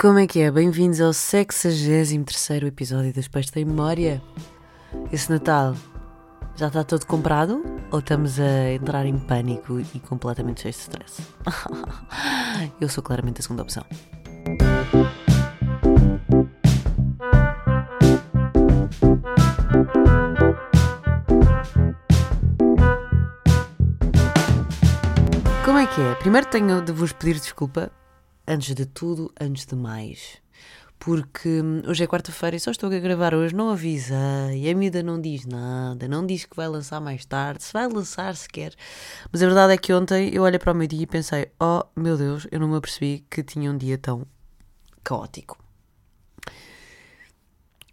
Como é que é? Bem-vindos ao 63 episódio das Pés em Memória. Esse Natal já está todo comprado ou estamos a entrar em pânico e completamente cheios de stress? Eu sou claramente a segunda opção. Como é que é? Primeiro tenho de vos pedir desculpa, antes de tudo, antes de mais. Porque hum, hoje é quarta-feira e só estou a gravar hoje, não avisei, a miúda não diz nada, não diz que vai lançar mais tarde, se vai lançar sequer. Mas a verdade é que ontem eu olhei para o meu dia e pensei: oh meu Deus, eu não me apercebi que tinha um dia tão caótico.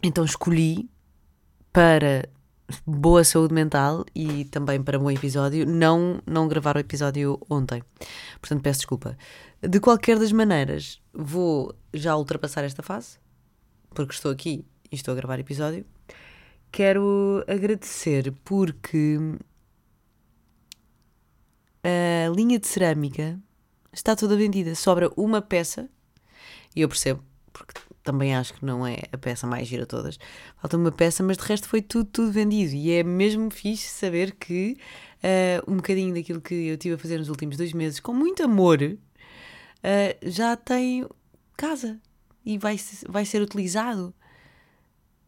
Então escolhi para boa saúde mental e também para um bom episódio, não, não gravar o episódio ontem. Portanto, peço desculpa. De qualquer das maneiras, vou já ultrapassar esta fase, porque estou aqui e estou a gravar episódio. Quero agradecer porque a linha de cerâmica está toda vendida. Sobra uma peça, e eu percebo, porque também acho que não é a peça mais gira todas. Falta uma peça, mas de resto foi tudo, tudo vendido. E é mesmo fixe saber que uh, um bocadinho daquilo que eu tive a fazer nos últimos dois meses, com muito amor, uh, já tem casa e vai, vai ser utilizado.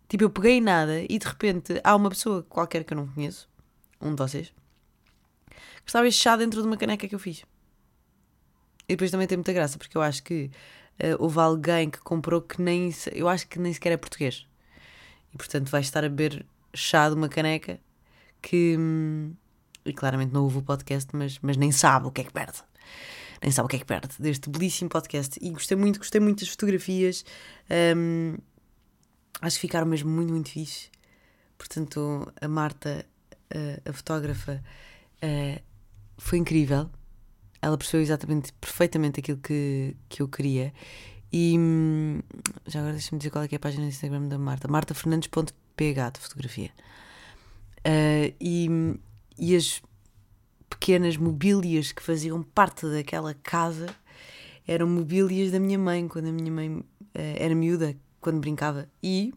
Tipo, eu peguei nada e de repente há uma pessoa qualquer que eu não conheço, um de vocês, que estava chá dentro de uma caneca que eu fiz. E depois também tem muita graça, porque eu acho que uh, houve alguém que comprou que nem. Eu acho que nem sequer é português. E portanto vai estar a beber chá de uma caneca que. Hum, e claramente não ouve o podcast, mas, mas nem sabe o que é que perde. Nem sabe o que é que perde deste belíssimo podcast. E gostei muito, gostei muito das fotografias. Um, acho que ficaram mesmo muito, muito fixe. Portanto, a Marta, a, a fotógrafa, uh, foi incrível ela percebeu exatamente, perfeitamente aquilo que, que eu queria. E hum, já agora deixa-me dizer qual é, é a página do Instagram da Marta: martafernandes.ph de fotografia. Uh, e, e as pequenas mobílias que faziam parte daquela casa eram mobílias da minha mãe, quando a minha mãe uh, era miúda, quando brincava. E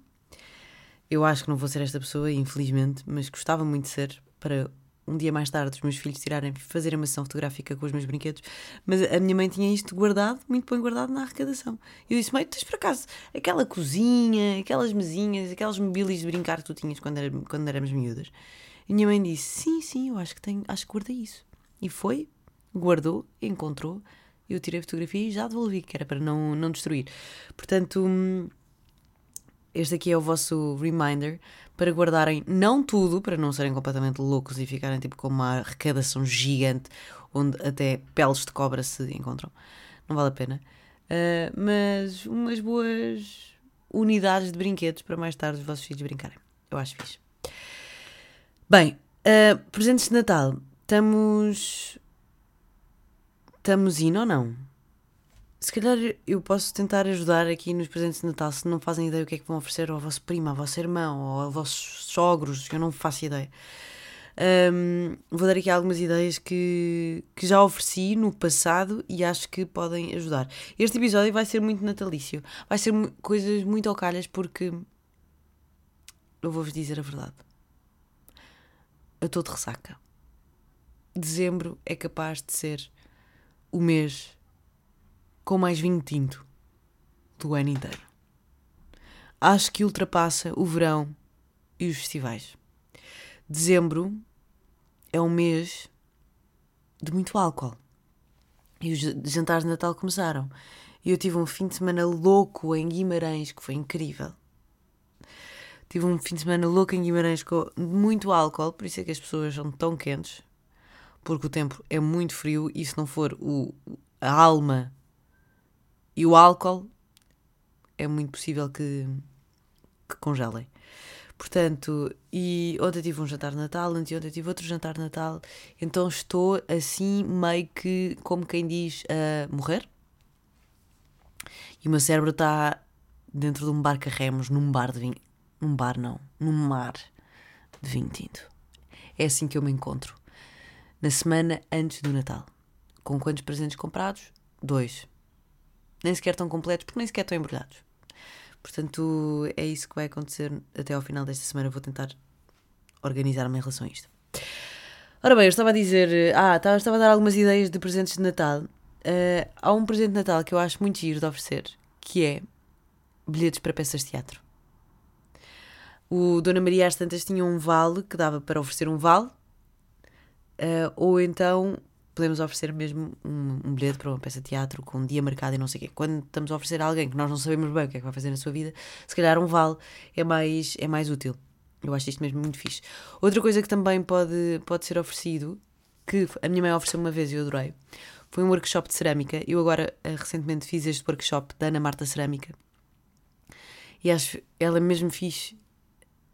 eu acho que não vou ser esta pessoa, infelizmente, mas gostava muito de ser para um dia mais tarde os meus filhos tirarem, fazerem uma sessão fotográfica com os meus brinquedos, mas a minha mãe tinha isto guardado, muito bem guardado na arrecadação. Eu disse, mãe, tens por acaso aquela cozinha, aquelas mesinhas, aquelas mobílias de brincar que tu tinhas quando, era, quando éramos miúdas? E a minha mãe disse, sim, sim, eu acho que tenho, acho que guardei isso. E foi, guardou, encontrou, eu tirei a fotografia e já devolvi, que era para não, não destruir. Portanto, hum, este aqui é o vosso reminder para guardarem não tudo, para não serem completamente loucos e ficarem tipo com uma arrecadação gigante onde até peles de cobra se encontram. Não vale a pena. Uh, mas umas boas unidades de brinquedos para mais tarde os vossos filhos brincarem. Eu acho fixe. Bem, uh, presentes de Natal. Estamos. Estamos indo ou não? Se calhar eu posso tentar ajudar aqui nos presentes de Natal se não fazem ideia o que é que vão oferecer ao vosso primo, ao vosso irmão ou aos vossos sogros, eu não faço ideia. Um, vou dar aqui algumas ideias que, que já ofereci no passado e acho que podem ajudar. Este episódio vai ser muito natalício, vai ser coisas muito ao calhas porque eu vou-vos dizer a verdade. Eu estou de ressaca. Dezembro é capaz de ser o mês com mais vinho tinto do ano inteiro. Acho que ultrapassa o verão e os festivais. Dezembro é um mês de muito álcool. E os jantares de Natal começaram. E eu tive um fim de semana louco em Guimarães, que foi incrível. Tive um fim de semana louco em Guimarães com muito álcool, por isso é que as pessoas são tão quentes, porque o tempo é muito frio e se não for o, a alma e o álcool é muito possível que, que congelem. Portanto, e ontem tive um jantar de Natal, anteontem tive outro jantar de Natal, então estou assim meio que, como quem diz, a morrer. E o meu cérebro está dentro de um barco a remos, num bar de vinho. Num bar não, num mar de vinho tinto. É assim que eu me encontro. Na semana antes do Natal. Com quantos presentes comprados? Dois nem sequer estão completos, porque nem sequer estão embrulhados. Portanto, é isso que vai acontecer até ao final desta semana. Vou tentar organizar-me em relação a isto. Ora bem, eu estava a dizer. Ah, estava, estava a dar algumas ideias de presentes de Natal. Uh, há um presente de Natal que eu acho muito giro de oferecer, que é bilhetes para peças de teatro. O Dona Maria às tantas tinha um vale que dava para oferecer um vale, uh, ou então podemos oferecer mesmo um, um, bilhete para uma peça de teatro com um dia marcado e não sei o quê. Quando estamos a oferecer a alguém que nós não sabemos bem o que é que vai fazer na sua vida, se calhar um vale é mais, é mais útil. Eu acho isto mesmo muito fixe. Outra coisa que também pode, pode ser oferecido, que a minha mãe ofereceu uma vez e eu adorei, foi um workshop de cerâmica. Eu agora uh, recentemente fiz este workshop da Ana Marta Cerâmica. E acho ela mesmo fixe,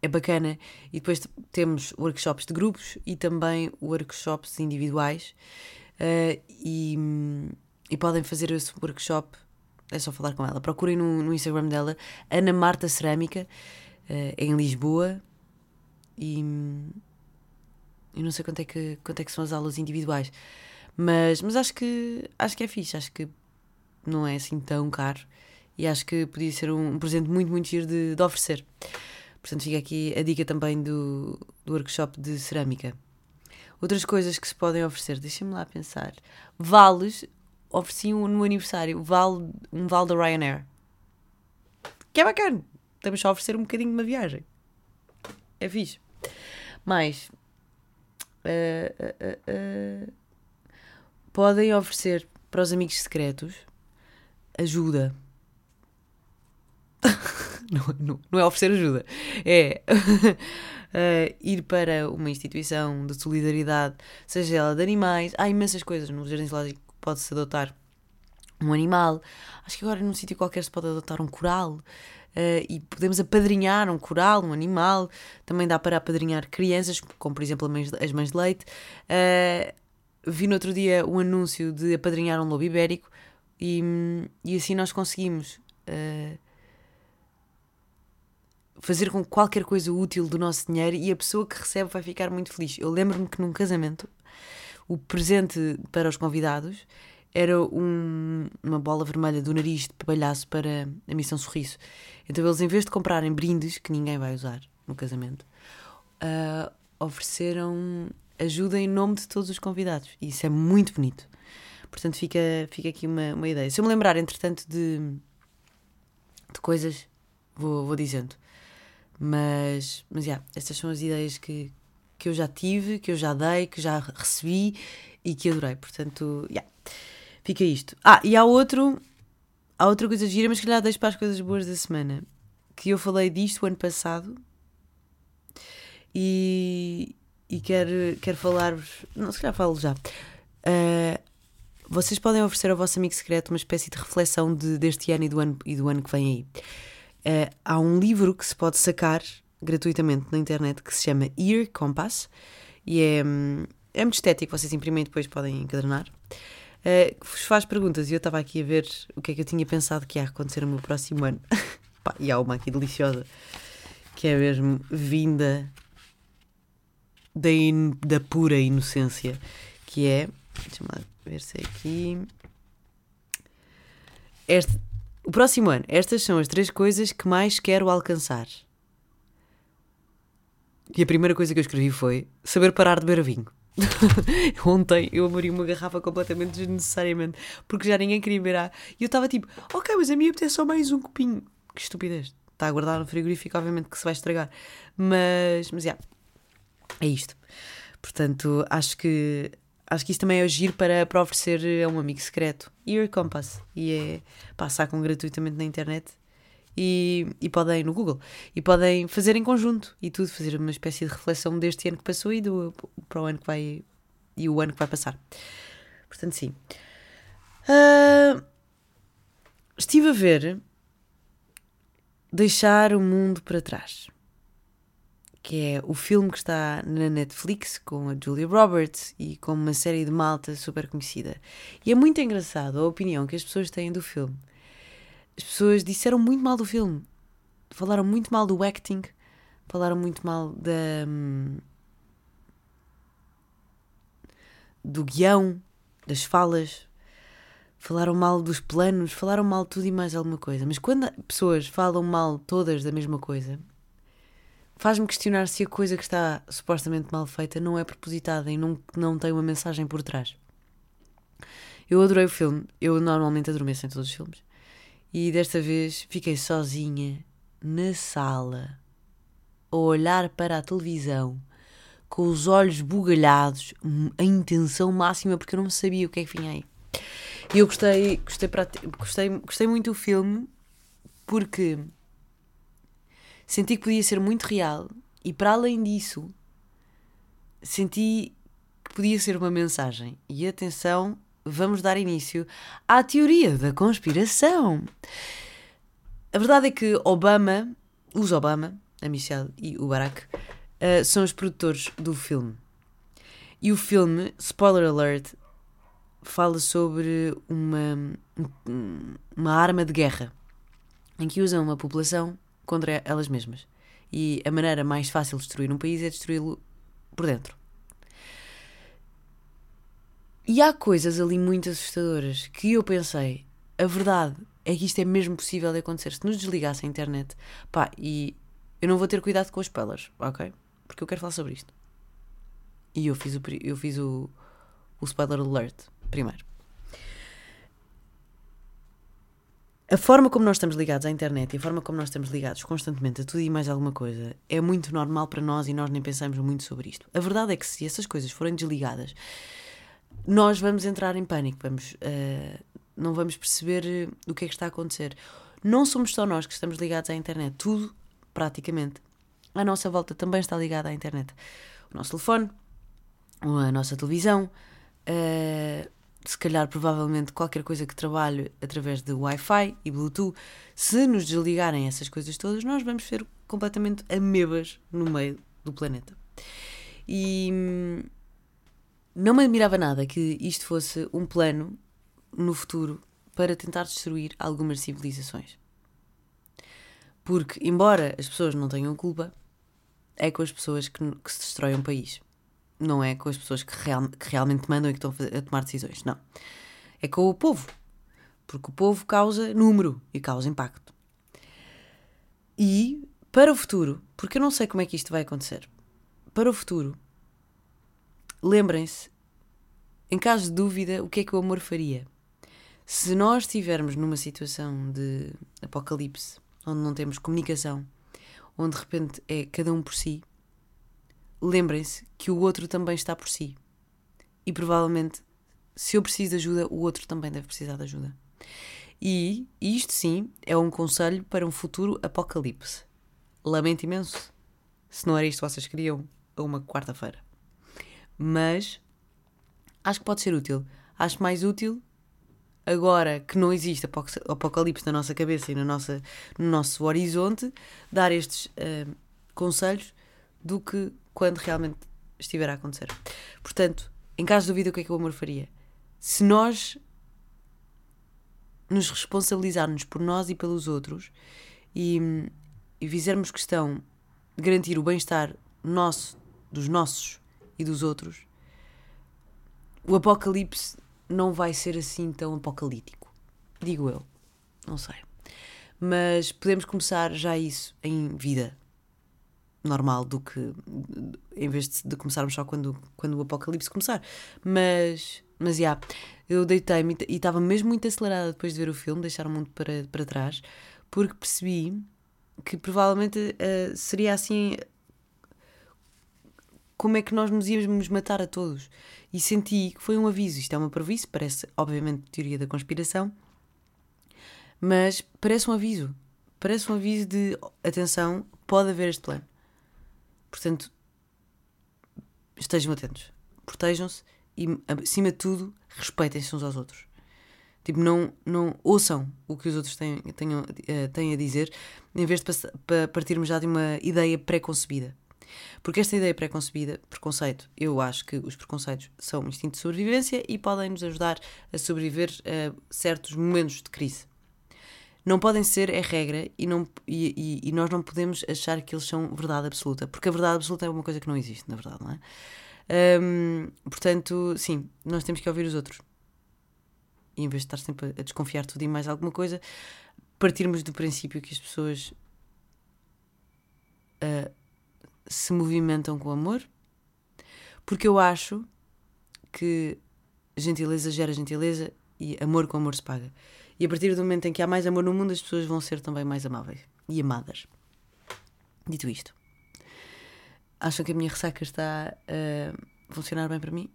é bacana. E depois temos workshops de grupos e também workshops individuais. Uh, e, e podem fazer esse workshop, é só falar com ela. Procurem no, no Instagram dela, Ana Marta Cerâmica, uh, em Lisboa. E, e não sei quanto é, que, quanto é que são as aulas individuais. Mas, mas acho, que, acho que é fixe, acho que não é assim tão caro e acho que podia ser um, um presente muito, muito giro de, de, oferecer. Portanto, fica aqui a dica também do, do workshop de cerâmica. Outras coisas que se podem oferecer, deixem-me lá pensar. Vales, ofereci um, no aniversário vale, um vale da Ryanair. Que é bacana. Estamos só a oferecer um bocadinho de uma viagem. É fixe. Mais. Uh, uh, uh, podem oferecer para os amigos secretos ajuda. não, não, não, é oferecer ajuda, é uh, ir para uma instituição de solidariedade, seja ela de animais. Há imensas coisas no Jardim Zoológico pode-se adotar um animal. Acho que agora num sítio qualquer se pode adotar um coral. Uh, e podemos apadrinhar um coral, um animal. Também dá para apadrinhar crianças, como por exemplo as mães de leite. Uh, vi no outro dia um anúncio de apadrinhar um lobo ibérico e, e assim nós conseguimos fazer com qualquer coisa útil do nosso dinheiro e a pessoa que recebe vai ficar muito feliz. Eu lembro-me que num casamento o presente para os convidados era um, uma bola vermelha do nariz de palhaço para a missão sorriso. Então eles, em vez de comprarem brindes que ninguém vai usar no casamento, uh, ofereceram ajuda em nome de todos os convidados. E isso é muito bonito. Portanto, fica, fica aqui uma, uma ideia. Se eu me lembrar, entretanto, de, de coisas, vou, vou dizendo. Mas, mas yeah, estas são as ideias que, que eu já tive, que eu já dei, que já recebi e que adorei. Portanto, yeah, fica isto. Ah, e há outro, há outra coisa gira, mas que calhar deixo para as coisas boas da semana. Que eu falei disto o ano passado e, e quero, quero falar-vos. Não, se calhar falo já. Uh, vocês podem oferecer ao vosso amigo secreto uma espécie de reflexão de, deste ano e do ano, e do ano que vem aí. Uh, há um livro que se pode sacar gratuitamente na internet que se chama Ear Compass e é, é muito estético, vocês imprimem e depois podem encadernar. Uh, vos faz perguntas e eu estava aqui a ver o que é que eu tinha pensado que ia acontecer no meu próximo ano. Pá, e há uma aqui deliciosa que é mesmo vinda da, in, da pura inocência, que é. Deixa-me ver se é aqui. Este, o próximo ano, estas são as três coisas que mais quero alcançar. E a primeira coisa que eu escrevi foi saber parar de beber vinho. Ontem eu abri uma garrafa completamente desnecessariamente porque já ninguém queria beber. E eu estava tipo, ok, mas a minha é só mais um copinho. Que estupidez. Está a guardar no frigorífico, obviamente que se vai estragar. Mas, mas, já. Yeah, é isto. Portanto, acho que acho que isso também é agir para, para oferecer a um amigo secreto. Ear Compass. E é pá, sacam gratuitamente na internet e, e podem no Google. E podem fazer em conjunto e tudo, fazer uma espécie de reflexão deste ano que passou e do, para o ano que vai e o ano que vai passar. Portanto, sim. Uh, estive a ver deixar o mundo para trás que é o filme que está na Netflix com a Julia Roberts e com uma série de malta super conhecida. E é muito engraçado a opinião que as pessoas têm do filme. As pessoas disseram muito mal do filme, falaram muito mal do acting, falaram muito mal da. Hum, do guião, das falas, falaram mal dos planos, falaram mal tudo e mais alguma coisa. Mas quando pessoas falam mal todas da mesma coisa, faz-me questionar se a coisa que está supostamente mal feita não é propositada e não, não tem uma mensagem por trás. Eu adorei o filme, eu normalmente adormeço em todos os filmes, e desta vez fiquei sozinha na sala a olhar para a televisão com os olhos bugalhados, a intenção máxima, porque eu não sabia o que é que vinha aí. E eu gostei, gostei, gostei, gostei muito do filme porque senti que podia ser muito real e, para além disso, senti que podia ser uma mensagem. E atenção, vamos dar início à teoria da conspiração. A verdade é que Obama, os Obama, a Michelle e o Barack, uh, são os produtores do filme. E o filme, spoiler alert, fala sobre uma, uma arma de guerra em que usam uma população contra elas mesmas. E a maneira mais fácil de destruir um país é destruí-lo por dentro. E há coisas ali muito assustadoras que eu pensei, a verdade é que isto é mesmo possível de acontecer. Se nos desligasse a internet, pá, e eu não vou ter cuidado com as spoilers, ok? Porque eu quero falar sobre isto. E eu fiz o, eu fiz o, o spoiler alert primeiro. A forma como nós estamos ligados à internet e a forma como nós estamos ligados constantemente a tudo e mais alguma coisa é muito normal para nós e nós nem pensamos muito sobre isto. A verdade é que se essas coisas forem desligadas, nós vamos entrar em pânico, vamos, uh, não vamos perceber o que é que está a acontecer. Não somos só nós que estamos ligados à internet, tudo, praticamente, à nossa volta também está ligado à internet. O nosso telefone, a nossa televisão, uh, se calhar provavelmente qualquer coisa que trabalhe através de Wi-Fi e Bluetooth, se nos desligarem essas coisas todas, nós vamos ser completamente amebas no meio do planeta. E hum, não me admirava nada que isto fosse um plano no futuro para tentar destruir algumas civilizações. Porque, embora as pessoas não tenham culpa, é com as pessoas que, que se destrói um país não é com as pessoas que, real, que realmente mandam e que estão a tomar decisões, não. É com o povo. Porque o povo causa número e causa impacto. E para o futuro, porque eu não sei como é que isto vai acontecer, para o futuro, lembrem-se, em caso de dúvida, o que é que o amor faria? Se nós estivermos numa situação de apocalipse, onde não temos comunicação, onde de repente é cada um por si, lembrem-se que o outro também está por si. E provavelmente, se eu preciso de ajuda, o outro também deve precisar de ajuda. E isto sim é um conselho para um futuro apocalipse. Lamento imenso se não era isto que vocês queriam a uma quarta-feira. Mas acho que pode ser útil. Acho mais útil agora que não existe apocalipse na nossa cabeça e na nossa, no nosso horizonte, dar estes uh, conselhos do que quando realmente estiver a acontecer. Portanto, em caso de dúvida, o que é que o amor faria? Se nós nos responsabilizarmos por nós e pelos outros e, e fizermos questão de garantir o bem-estar nosso, dos nossos e dos outros, o apocalipse não vai ser assim tão apocalíptico. Digo eu. Não sei. Mas podemos começar já isso em vida normal do que em vez de, de, começarmos só quando, quando o apocalipse começar. Mas, mas já, yeah, eu deitei-me e estava mesmo muito acelerada depois de ver o filme, deixar o mundo para, para trás, porque percebi que provavelmente uh, seria assim como é que nós nos íamos matar a todos. E senti que foi um aviso. Isto é uma previsão, parece, obviamente, teoria da conspiração, mas parece um aviso. Parece um aviso de atenção, pode haver este plano. Portanto, estejam atentos, protejam-se e, acima de tudo, respeitem-se uns aos outros. Tipo, não, não ouçam o que os outros têm, tenham, uh, têm a dizer, em vez de partirmos já de uma ideia pré-concebida. Porque esta ideia pré-concebida, preconceito, eu acho que os preconceitos são um instinto de sobrevivência e podem nos ajudar a sobreviver a certos momentos de crise não podem ser é regra e, não, e, e, e, nós não podemos achar que eles são verdade absoluta, porque a verdade absoluta é uma coisa que não existe, na verdade, não é? Portanto, sim, nós temos que ouvir os outros. e em vez de estar sempre a desconfiar tudo e mais alguma coisa, partirmos do princípio que as pessoas uh, se movimentam com amor, porque eu acho que gentileza gera gentileza e amor com amor se paga. E a partir do momento em que há mais amor no mundo, as pessoas vão ser também mais amáveis e amadas. Dito isto, acham que a minha ressaca está a funcionar bem para mim?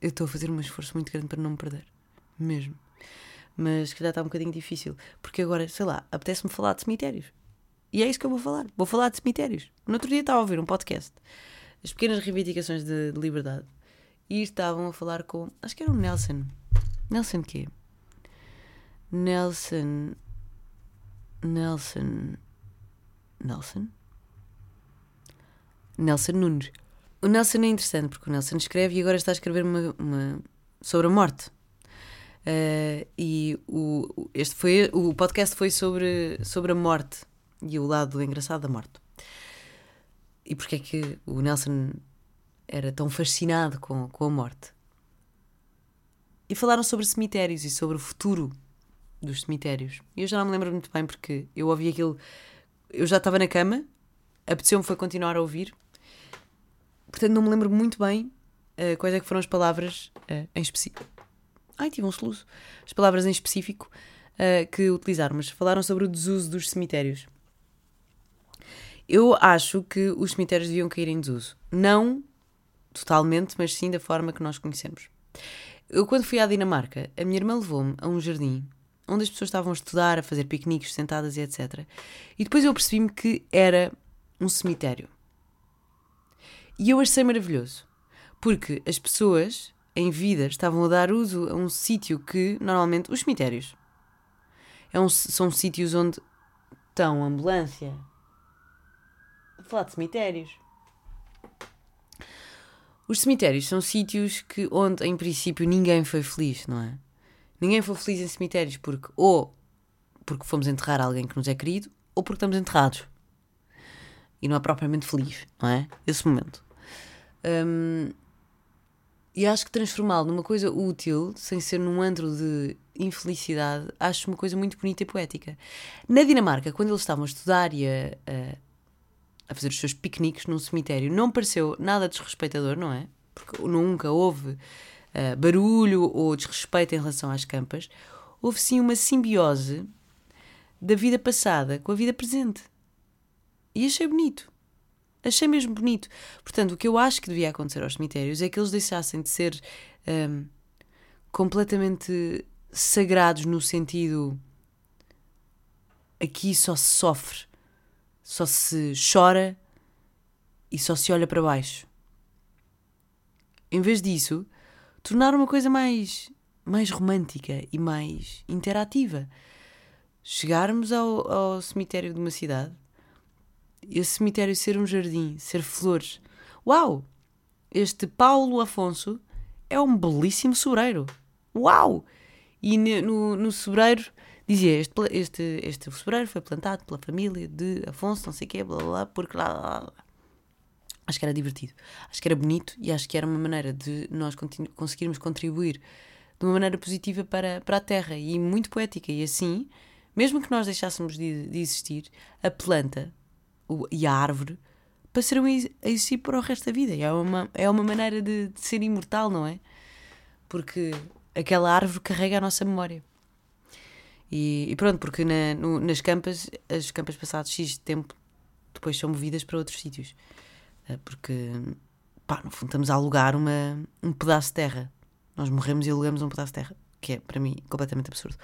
Eu estou a fazer um esforço muito grande para não me perder. Mesmo. Mas que já está um bocadinho difícil. Porque agora, sei lá, apetece-me falar de cemitérios. E é isso que eu vou falar. Vou falar de cemitérios. No outro dia estava a ouvir um podcast. As pequenas reivindicações de, de liberdade. E estavam a falar com. Acho que era o Nelson. Nelson quê? Nelson. Nelson. Nelson? Nelson Nunes. O Nelson é interessante porque o Nelson escreve e agora está a escrever uma, uma sobre a morte. Uh, e o, este foi, o podcast foi sobre, sobre a morte e o lado engraçado da morte. E porque é que o Nelson era tão fascinado com, com a morte. E falaram sobre cemitérios e sobre o futuro dos cemitérios. E eu já não me lembro muito bem porque eu ouvi aquilo. Eu já estava na cama, apeteceu-me foi continuar a ouvir. Portanto, não me lembro muito bem uh, quais é que foram as palavras uh, em específico. Ai, tive um soluço. As palavras em específico uh, que utilizaram, mas falaram sobre o desuso dos cemitérios. Eu acho que os cemitérios deviam cair em desuso. Não totalmente, mas sim da forma que nós conhecemos. Eu, quando fui à Dinamarca, a minha irmã levou-me a um jardim onde as pessoas estavam a estudar, a fazer piqueniques sentadas e etc. E depois eu percebi-me que era um cemitério. E eu achei maravilhoso, porque as pessoas em vida estavam a dar uso a um sítio que, normalmente, os cemitérios é um, são sítios onde estão ambulância. Vou falar de cemitérios. Os cemitérios são sítios que, onde, em princípio, ninguém foi feliz, não é? Ninguém foi feliz em cemitérios porque, ou porque fomos enterrar alguém que nos é querido, ou porque estamos enterrados. E não é propriamente feliz, não é? Esse momento. Um, e acho que transformá-lo numa coisa útil, sem ser num antro de infelicidade, acho uma coisa muito bonita e poética. Na Dinamarca, quando eles estavam a estudar e a, a a fazer os seus piqueniques num cemitério. Não pareceu nada desrespeitador, não é? Porque nunca houve uh, barulho ou desrespeito em relação às campas. Houve sim uma simbiose da vida passada com a vida presente. E achei bonito. Achei mesmo bonito. Portanto, o que eu acho que devia acontecer aos cemitérios é que eles deixassem de ser um, ehm, completamente sagrados no sentido aqui só se sofre só se chora e só se olha para baixo. Em vez disso, tornar uma coisa mais, mais romântica e mais interativa. Chegarmos ao, ao cemitério de uma cidade, esse cemitério ser um jardim, ser flores. Uau! Este Paulo Afonso é um belíssimo sobreiro. Uau! E no, no sobreiro dizia este, este, este sobreiro foi plantado pela família de Afonso, não sei o quê, blá blá, porque lá. Acho que era divertido, acho que era bonito e acho que era uma maneira de nós conseguirmos contribuir de uma maneira positiva para, para a Terra e muito poética. E assim, mesmo que nós deixássemos de, de existir, a planta o, e a árvore passarão a existir para o resto da vida. E é uma, é uma maneira de, de ser imortal, não é? Porque aquela árvore carrega a nossa memória. E, e pronto, porque na, no, nas campas, as campas passadas X tempo depois são movidas para outros sítios. Eh, porque, pá, no fundo estamos a alugar uma, um pedaço de terra. Nós morremos e alugamos um pedaço de terra, que é para mim completamente absurdo.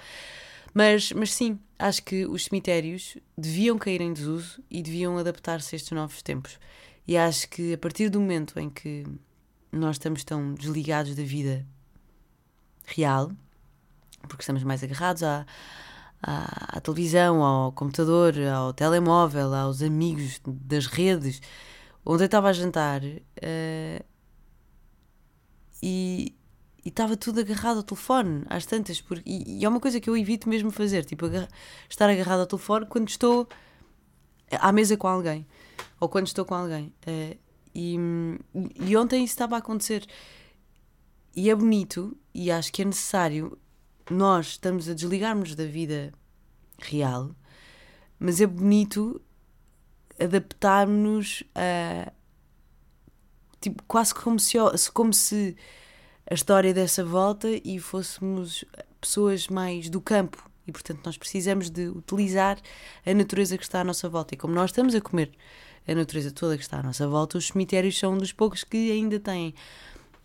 Mas, mas sim, acho que os cemitérios deviam cair em desuso e deviam adaptar-se a estes novos tempos. E acho que a partir do momento em que nós estamos tão desligados da vida real, porque estamos mais agarrados à, à, à, televisão, ao computador, ao telemóvel, aos amigos das redes. Ontem estava a jantar uh, e estava tudo agarrado ao telefone, às tantas. Porque, e, e, é uma coisa que eu evito mesmo fazer, tipo, agarra, estar agarrado ao telefone quando estou à mesa com alguém ou quando estou com alguém. Uh, e, e ontem isso estava a acontecer. E é bonito e acho que é necessário nós estamos a desligarmos da vida real, mas é bonito adaptarmos a. Tipo, quase como se, como se a história dessa volta e fôssemos pessoas mais do campo. E portanto, nós precisamos de utilizar a natureza que está à nossa volta. E como nós estamos a comer a natureza toda que está à nossa volta, os cemitérios são um dos poucos que ainda têm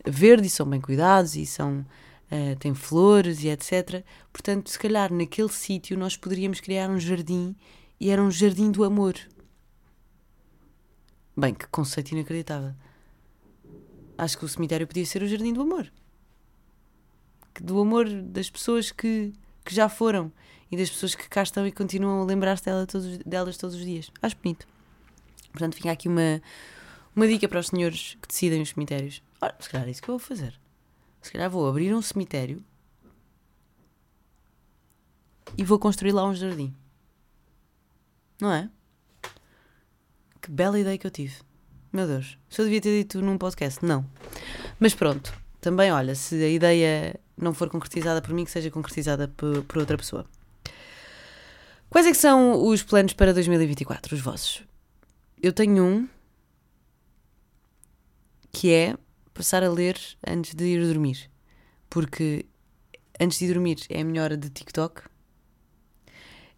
verde e são bem cuidados e são uh, têm flores e etc. Portanto, se calhar naquele sítio nós poderíamos criar um jardim e era um jardim do amor. Bem, que conceito inacreditável. Acho que o cemitério podia ser o jardim do amor. Do amor das pessoas que, que já foram e das pessoas que cá estão e continuam a lembrar-se dela todos, delas todos os dias. Acho bonito. Portanto, fica aqui uma, uma dica para os senhores que decidem os cemitérios. Ora, se calhar é isso que eu vou fazer. Se calhar vou abrir um cemitério e vou construir lá um jardim. Não é? Que bela ideia que eu tive. Meu Deus, se eu devia ter dito num podcast, não. Mas pronto, também olha, se a ideia não for concretizada por mim, que seja concretizada por, por outra pessoa. Quais é que são os planos para 2024, os vossos? Eu tenho um que é passar a ler antes de ir dormir. Porque antes de ir dormir é a minha hora de TikTok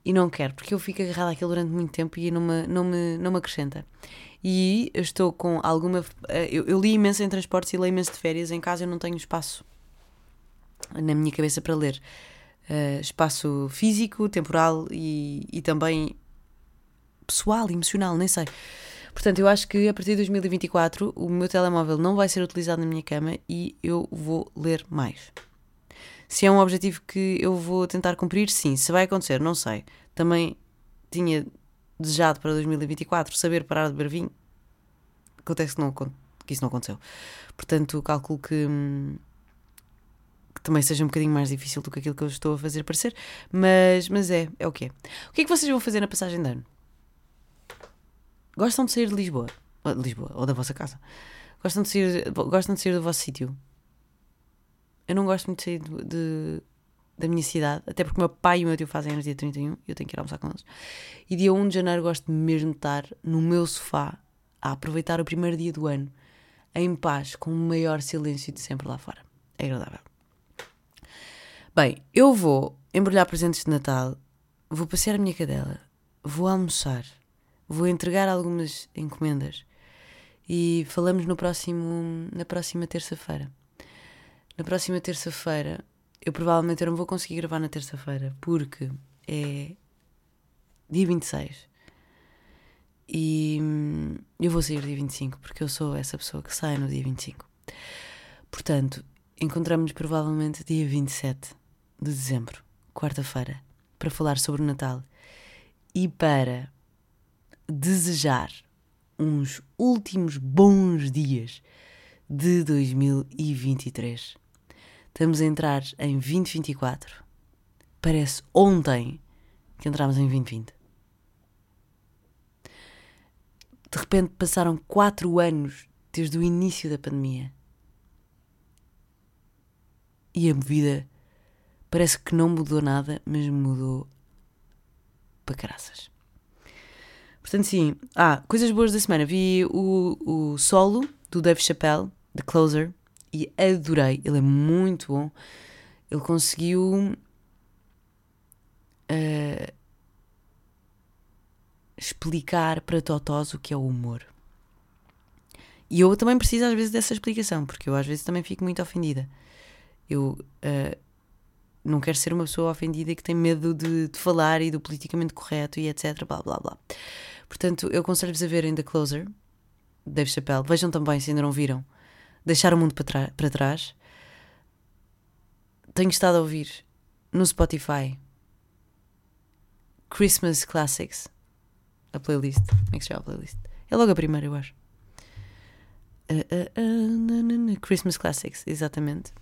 e não quero, porque eu fico agarrada àquilo durante muito tempo e não me, não me, não me acrescenta. E estou com alguma. Eh, eu, eu li imenso em transportes e leio imenso de férias. Em casa eu não tenho espaço na minha cabeça para ler. Uh, espaço físico, temporal e, e também pessoal, emocional, nem sei. Portanto, eu acho que a partir de 2024 o meu telemóvel não vai ser utilizado na minha cama e eu vou ler mais. Se é um objetivo que eu vou tentar cumprir, sim. Se vai acontecer, não sei. Também tinha desejado para 2024 saber parar de beber vinho. Acontece que, não, que isso não aconteceu. Portanto, calculo que, que, também seja um bocadinho mais difícil do que aquilo que eu estou a fazer parecer. Mas, mas é, é o que é. O que é que vocês vão fazer na passagem de ano? Gostam de sair de Lisboa? Lisboa, ou da vossa casa? Gostam de sair, gostam de sair do vosso sítio? Eu não gosto muito de sair de, de, da minha cidade, até porque o meu pai e o meu tio fazem anos dia 31 e eu tenho que ir almoçar com eles. E dia 1 de janeiro gosto mesmo de estar no meu sofá a aproveitar o primeiro dia do ano em paz, com o maior silêncio de sempre lá fora. É agradável. Bem, eu vou embrulhar presentes de Natal, vou passear a minha cadela, vou almoçar vou entregar algumas encomendas e falamos no próximo, na próxima terça-feira. Na próxima terça-feira, eu provavelmente não vou conseguir gravar na terça-feira porque é dia 26 e hum, eu vou sair dia 25 porque eu sou essa pessoa que sai no dia 25. Portanto, encontramos-nos provavelmente dia 27 de dezembro, quarta-feira, para falar sobre o Natal e para desejar uns últimos bons dias de 2023. Estamos a entrar em 2024. Parece ontem que entramos em 2020. De repente passaram quatro anos desde o início da pandemia. E a vida parece que não mudou nada, mas mudou para caraças. Portanto, sim. Ah, coisas boas da semana. Vi o, o solo do Dave Chappelle, The Closer, e adorei. Ele é muito bom. Ele conseguiu. Uh, explicar para Totós o que é o humor. E eu também preciso às vezes dessa explicação, porque eu às vezes também fico muito ofendida. Eu uh, não quero ser uma pessoa ofendida que tem medo de, de, falar e do politicamente correto e etc. Blá blá blá. Portanto, eu aconselho-vos a verem The Closer, Dave Chappelle. Vejam também, se ainda não viram, Deixar o Mundo para, para Trás. Tenho estado a ouvir no Spotify Christmas Classics, a playlist. Como é que se chama a playlist? É logo a primeira, eu acho. Uh, uh, uh, Christmas Classics, exatamente.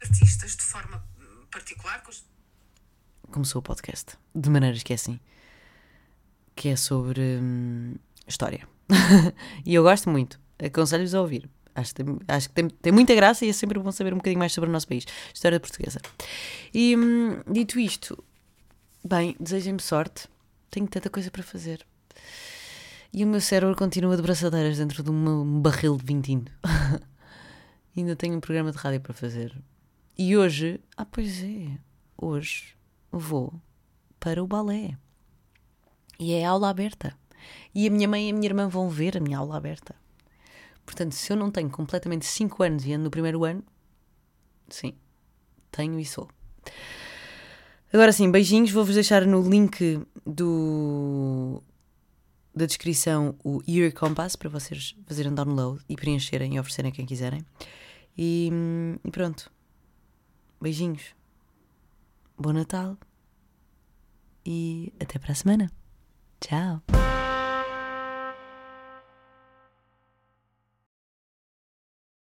Artistas de forma particular. Começou o podcast, de maneiras que é assim que é sobre hum, história. e eu gosto muito. Aconselho-vos a ouvir. Acho que, tem, acho que tem, tem muita graça e é sempre bom saber um bocadinho mais sobre o nosso país, história portuguesa. E hum, dito isto, bem, desejem-me sorte. Tenho tanta coisa para fazer. E o meu cérebro continua de braçadeiras dentro de um barril de vinho tinto. Ainda tenho um programa de rádio para fazer. E hoje, ah, pois é, hoje vou para o balé. E é aula aberta. E a minha mãe e a minha irmã vão ver a minha aula aberta. Portanto, se eu não tenho completamente 5 anos e ando no primeiro ano, sim, tenho e sou. Agora sim, beijinhos. Vou-vos deixar no link do, da descrição o Year Compass para vocês fazerem download e preencherem e oferecerem a quem quiserem. E, e pronto. Beijinhos. Bom Natal. E até para a semana. Tchau.